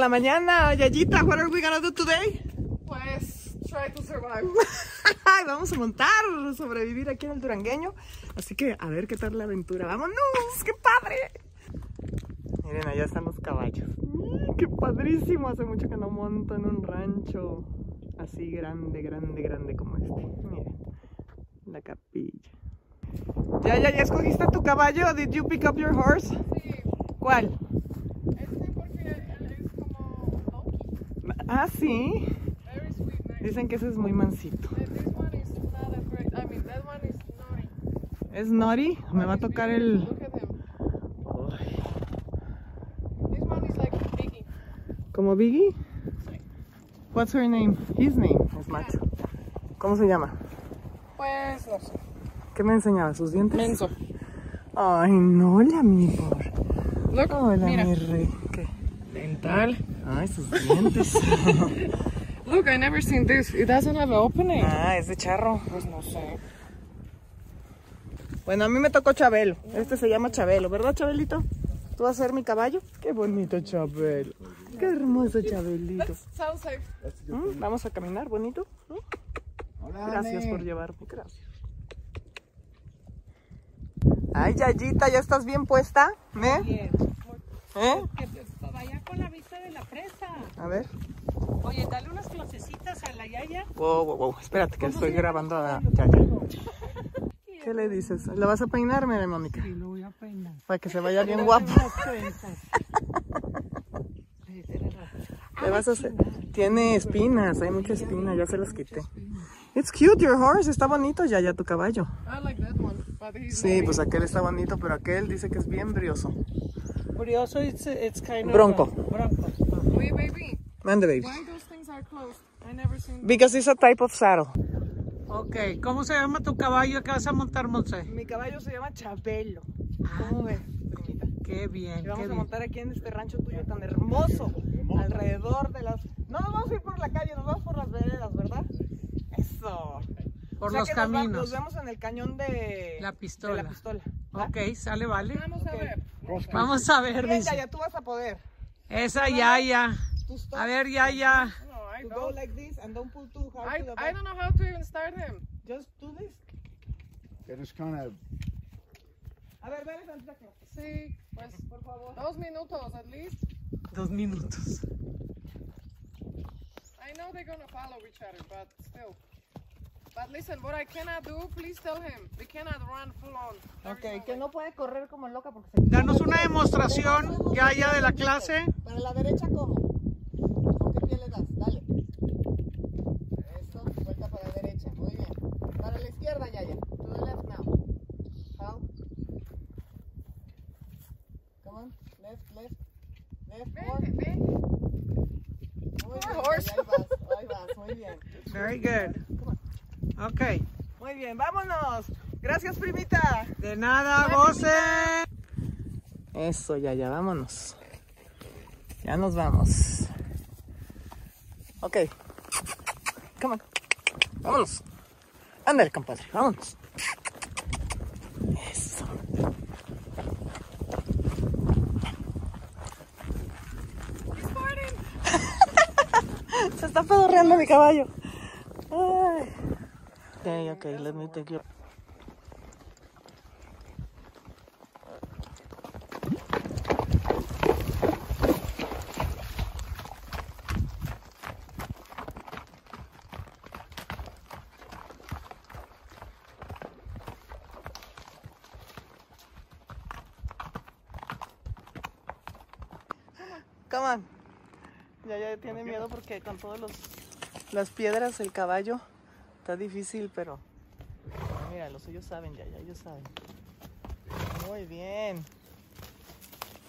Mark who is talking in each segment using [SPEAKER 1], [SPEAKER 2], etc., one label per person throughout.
[SPEAKER 1] La mañana, Yayita. What are we gonna do today?
[SPEAKER 2] Pues, try to survive.
[SPEAKER 1] Vamos a montar, sobrevivir aquí en el Durangueño. Así que a ver qué tal la aventura. ¡Vámonos! ¡Qué padre! Miren, allá están los caballos. ¡Ay, ¡Qué padrísimo! Hace mucho que no monto en un rancho así grande, grande, grande como este. Miren, la capilla. ¿Ya, ya, ya escogiste tu caballo? ¿Did you pick up your horse?
[SPEAKER 2] Sí,
[SPEAKER 1] ¿Cuál?
[SPEAKER 2] este porque él es como Loki.
[SPEAKER 1] Ah, sí. Dicen que ese es muy mansito. ¿Es Nori? Me va a tocar el... ¿Como Biggie? What's her name? His name es macho. ¿Cómo se llama?
[SPEAKER 2] Pues, no sé.
[SPEAKER 1] ¿Qué me enseñaba? ¿Sus dientes?
[SPEAKER 2] Menso.
[SPEAKER 1] Ay, no, la mi por.
[SPEAKER 2] Look,
[SPEAKER 1] Hola,
[SPEAKER 2] mira.
[SPEAKER 1] mi rey. ¿Qué?
[SPEAKER 2] Dental.
[SPEAKER 1] Ay, sus dientes.
[SPEAKER 2] Look, I never seen this. It doesn't have an opening.
[SPEAKER 1] ah, es de charro.
[SPEAKER 2] Pues no sé.
[SPEAKER 1] Bueno, a mí me tocó Chabelo. Este se llama Chabelo, ¿verdad, Chabelito? ¿Tú vas a ser mi caballo? Qué bonito Chabelo. Qué hermoso Chabelito.
[SPEAKER 2] Sound safe.
[SPEAKER 1] ¿Mm? Vamos a caminar, bonito. ¿Mm? Gracias por llevarme, gracias. Ay, Yayita, ¿ya estás bien puesta? ¿Eh?
[SPEAKER 3] Oye,
[SPEAKER 1] ¿Eh?
[SPEAKER 3] que te- vaya con la vista de la presa.
[SPEAKER 1] A ver.
[SPEAKER 3] Oye, dale unas clasecitas a la Yaya.
[SPEAKER 1] Wow, wow, wow. Espérate que
[SPEAKER 3] ¿Cómo
[SPEAKER 1] estoy grabando a? Yaya. ¿Qué le dices? ¿La vas a peinar, mire, Mónica?
[SPEAKER 3] Sí, lo voy a peinar.
[SPEAKER 1] Para que se vaya bien guapo. Le vas a hacer... Tiene espinas, hay mucha espina, ya se las quité. It's cute, your horse. Está bonito, Yaya, tu caballo.
[SPEAKER 2] I like that one,
[SPEAKER 1] Sí, pues aquel está bonito, pero aquel dice que es bien brioso.
[SPEAKER 3] Brioso, it's, it's kind of...
[SPEAKER 1] Bronco.
[SPEAKER 3] Bronco.
[SPEAKER 2] Wait, baby.
[SPEAKER 1] Mande, baby.
[SPEAKER 2] Why those things are closed? I never seen
[SPEAKER 1] Because it's a type of saddle.
[SPEAKER 3] Ok, ¿cómo se llama tu caballo que vas a montar, Monse?
[SPEAKER 1] Mi caballo se llama Chabelo. ¿Cómo ves, primita?
[SPEAKER 3] Qué bien,
[SPEAKER 1] Y
[SPEAKER 3] qué
[SPEAKER 1] vamos a
[SPEAKER 3] bien.
[SPEAKER 1] montar aquí en este rancho tuyo tan hermoso. Alrededor de las... No nos vamos a ir por la calle, nos vamos por las veredas, ¿verdad? Eso.
[SPEAKER 3] Por
[SPEAKER 1] O sea
[SPEAKER 3] los
[SPEAKER 1] que nos va-
[SPEAKER 3] caminos.
[SPEAKER 1] Nos vemos en el cañón de...
[SPEAKER 3] La pistola.
[SPEAKER 1] De la pistola. ¿va?
[SPEAKER 3] Ok, sale, vale.
[SPEAKER 2] Vamos a ver.
[SPEAKER 3] Vamos a ver, dice.
[SPEAKER 1] Yaya, tú vas a poder.
[SPEAKER 3] Esa Yaya. A ver, Yaya.
[SPEAKER 2] No, I
[SPEAKER 1] To go
[SPEAKER 2] don't.
[SPEAKER 1] like this and don't pull too hard
[SPEAKER 2] I,
[SPEAKER 1] to the
[SPEAKER 2] I
[SPEAKER 1] back.
[SPEAKER 2] don't know how to even start him.
[SPEAKER 1] Just do this.
[SPEAKER 4] It is kind of
[SPEAKER 1] A ver, ven Santa.
[SPEAKER 2] Sí, pues, por favor. Dos minutos at least.
[SPEAKER 3] Dos minutos.
[SPEAKER 2] I know they're gonna follow each other, but still. But listen, what I cannot do, please tell him. We cannot run full on. There is
[SPEAKER 1] Ok,
[SPEAKER 2] no
[SPEAKER 1] que no puede correr como loca porque se...
[SPEAKER 3] Danos una demostración, Yaya, de la clase.
[SPEAKER 1] Para la derecha, ¿cómo? ¿Con qué pie le das? Dale. Eso, vuelta para la derecha. Muy bien. Para la izquierda, Yaya. To the left now. How? Come on. Left, left. Left,
[SPEAKER 2] ven.
[SPEAKER 1] Muy bien, vas, ahí vas. Muy bien.
[SPEAKER 3] Very good. Ok.
[SPEAKER 1] Muy bien, vámonos. Gracias, primita.
[SPEAKER 3] De nada, goce.
[SPEAKER 1] Eso, Yaya, vámonos. Ya nos vamos. Ok. Come on. Vámonos. Ándale, compadre, vámonos. Eso. Se está pedorreando mi caballo. Ay. Ok, ok, let me take you. Come on. Ya, ya tiene miedo porque con todas las piedras, el caballo, está difícil, pero... Ah, Mira, los ellos saben, ya, ya, ellos saben. Muy bien.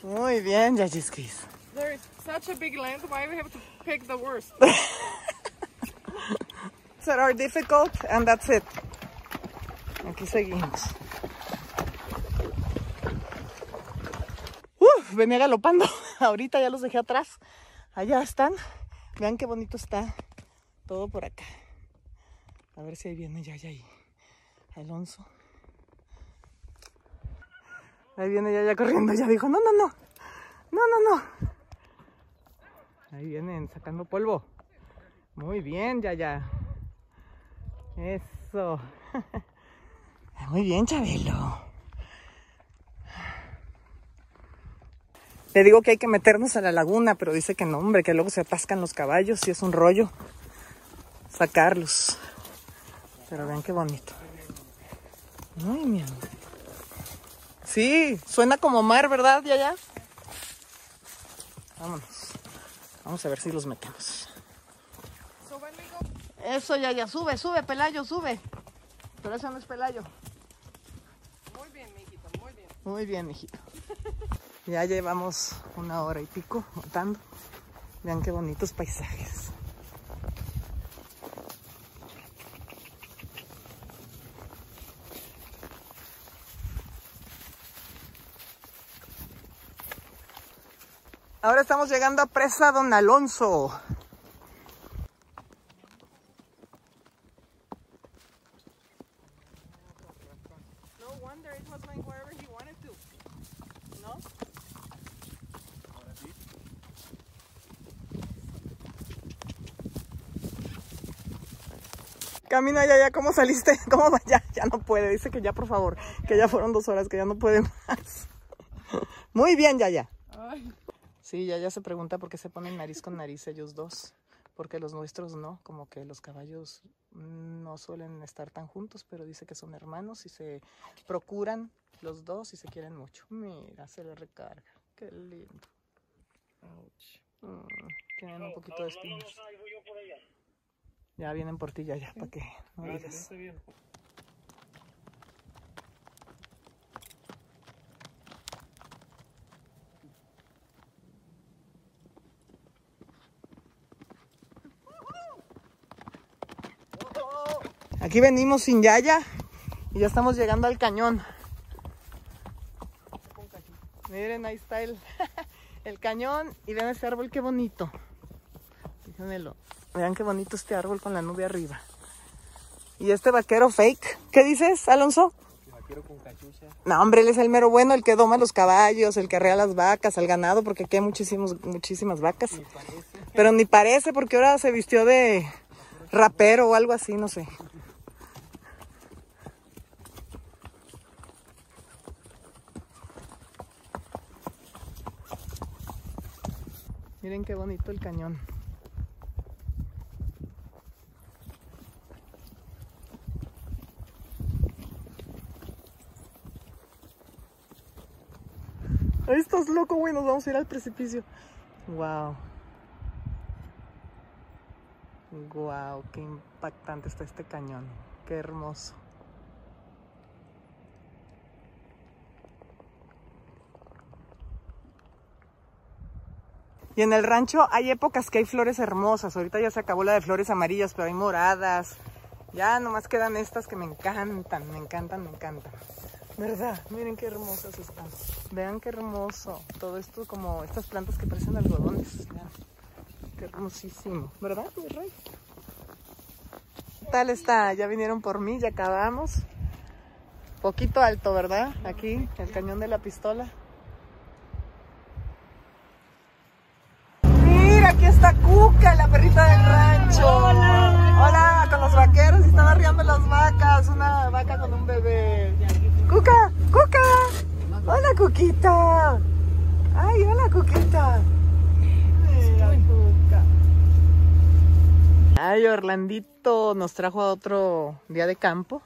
[SPEAKER 1] Muy bien, Yajiskis.
[SPEAKER 2] There is such a big land. Why we have to pick the worst?
[SPEAKER 1] that are difficult and that's it. Aquí seguimos. Uf, venía galopando. Ahorita ya los dejé atrás. Allá están. Vean qué bonito está todo por acá. A ver si ahí viene ya, ya. Alonso. Ahí viene ya, ya corriendo. Ya dijo, no, no, no. No, no, no. Ahí vienen sacando polvo. Muy bien, ya, ya. Eso. Muy bien, Chabelo. Le digo que hay que meternos a la laguna, pero dice que no, hombre, que luego se atascan los caballos y es un rollo sacarlos. Pero vean qué bonito. Ay, mi amor. Sí, suena como mar, ¿verdad, Yaya? Vámonos. Vamos a ver si los metemos. Eso, Yaya, sube, sube, Pelayo, sube. Pero eso no es Pelayo.
[SPEAKER 2] muy bien, mijito, muy bien.
[SPEAKER 1] Muy bien, mijito. Ya llevamos una hora y pico montando. Vean qué bonitos paisajes. Ahora estamos llegando a Presa Don Alonso. Camina ya, ya, ¿cómo saliste? ¿Cómo va? Ya, ya no puede. Dice que ya, por favor, que ya fueron dos horas, que ya no puede más. Muy bien, ya, ya.
[SPEAKER 2] Ay,
[SPEAKER 1] Sí, ya, ya se pregunta por qué se ponen nariz con nariz ellos dos. Porque los nuestros no, como que los caballos no suelen estar tan juntos, pero dice que son hermanos y se procuran los dos y se quieren mucho. Mira, se le recarga. Qué lindo. Mm, tienen un poquito de espinas. Ya vienen por ti, ya, ya, para que no digas. Aquí venimos sin Yaya y ya estamos llegando al cañón. Miren, ahí está el, el cañón y vean ese árbol, qué bonito. Fíjenmelo. Vean qué bonito este árbol con la nube arriba. Y este vaquero fake, ¿qué dices, Alonso? No, hombre, él es el mero bueno, el que doma los caballos, el que arrea las vacas, al ganado, porque aquí hay muchísimos, muchísimas vacas. Pero ni parece, porque ahora se vistió de rapero o algo así, no sé. Miren qué bonito el cañón. Estás loco, güey. Nos vamos a ir al precipicio. Wow. Wow, qué impactante está este cañón. Qué hermoso. Y en el rancho hay épocas que hay flores hermosas. Ahorita ya se acabó la de flores amarillas, pero hay moradas. Ya nomás quedan estas que me encantan, me encantan, me encantan. ¿Verdad? Miren qué hermosas están. Vean qué hermoso. Todo esto como estas plantas que parecen algodones. Qué hermosísimo. ¿Verdad, mi rey? ¿Qué tal está? Ya vinieron por mí, ya acabamos. Poquito alto, ¿verdad? Aquí, el cañón de la pistola. Aquí está Cuca, la perrita del rancho. Hola. Hola, con los vaqueros y están arriando las vacas. Una vaca con un bebé. Cuca, Cuca. Hola, Cuquita. Ay, hola, Cuquita. Ay, Orlandito nos trajo a otro día de campo.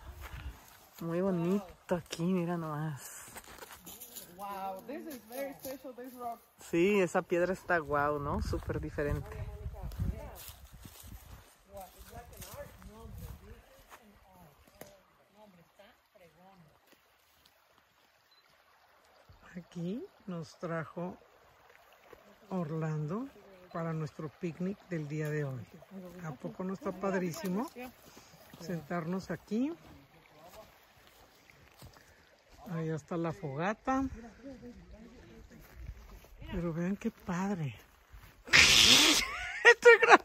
[SPEAKER 1] Muy bonito aquí, mira nomás.
[SPEAKER 2] This is very special, this rock.
[SPEAKER 1] Sí, esa piedra está guau, ¿no? Súper diferente.
[SPEAKER 3] Aquí nos trajo Orlando para nuestro picnic del día de hoy. ¿A poco no está padrísimo? Sentarnos aquí. Ahí está la fogata. Pero vean qué padre. Estoy gra-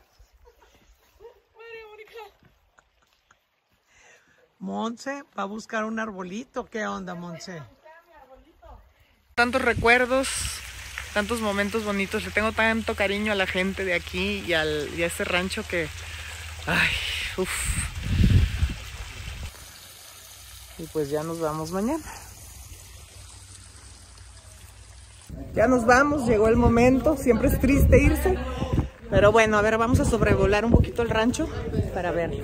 [SPEAKER 3] Monse va a buscar un arbolito. ¿Qué onda, Monse?
[SPEAKER 1] Tantos recuerdos tantos momentos bonitos. Le tengo tanto cariño a la gente de aquí y, al, y a ese rancho que. Ay, uff. Y pues ya nos vamos mañana. Ya nos vamos, llegó el momento. Siempre es triste irse. Pero bueno, a ver, vamos a sobrevolar un poquito el rancho para
[SPEAKER 2] honey.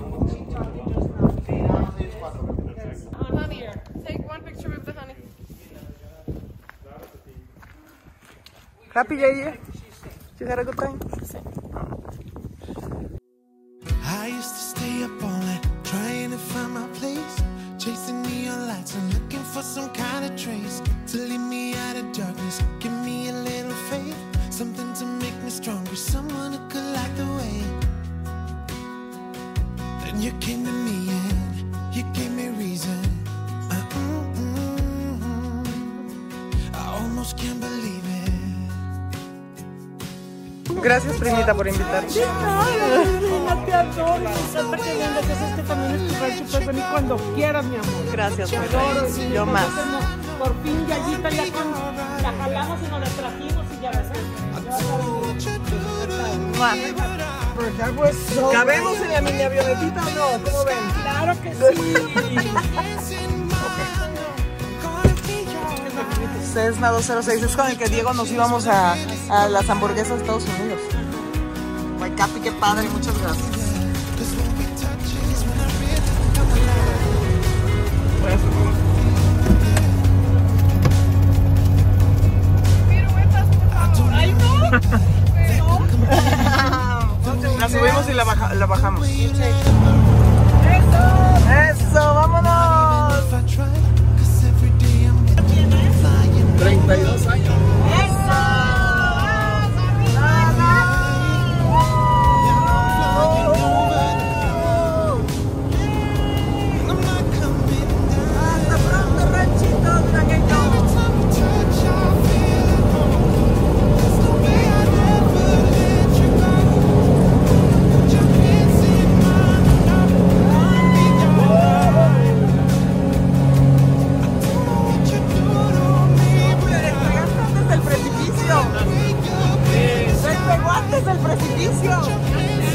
[SPEAKER 1] Happy Yeye. You had a good time?
[SPEAKER 5] I used to stay up all night trying to find my place, chasing neon lights and looking for some kind of trace to lead me out of darkness. Stronger, someone who could light the way. Then you came to me and you gave me reason. Uh, mm, mm, mm. I almost can't believe it.
[SPEAKER 1] Gracias, primita, por invitarme.
[SPEAKER 3] te adoro, me encanta que vengas, ya sabes que también es tu rancho, puedes venir cuando quieras, mi amor.
[SPEAKER 1] Gracias,
[SPEAKER 3] Te adoro, sí,
[SPEAKER 1] Yo más.
[SPEAKER 3] no, Por fin, Yayita, ya con, la jalamos y nos la trajimos y ya ves.
[SPEAKER 1] ¿Cabemos en la mini avionetita o no? ¿Cómo ven?
[SPEAKER 3] Claro que sí.
[SPEAKER 1] Cessna 206 es con el que Diego nos íbamos a, a las hamburguesas de Estados Unidos. Capi, qué padre, muchas gracias. Baja- la bajamos. Precipicio.
[SPEAKER 5] hands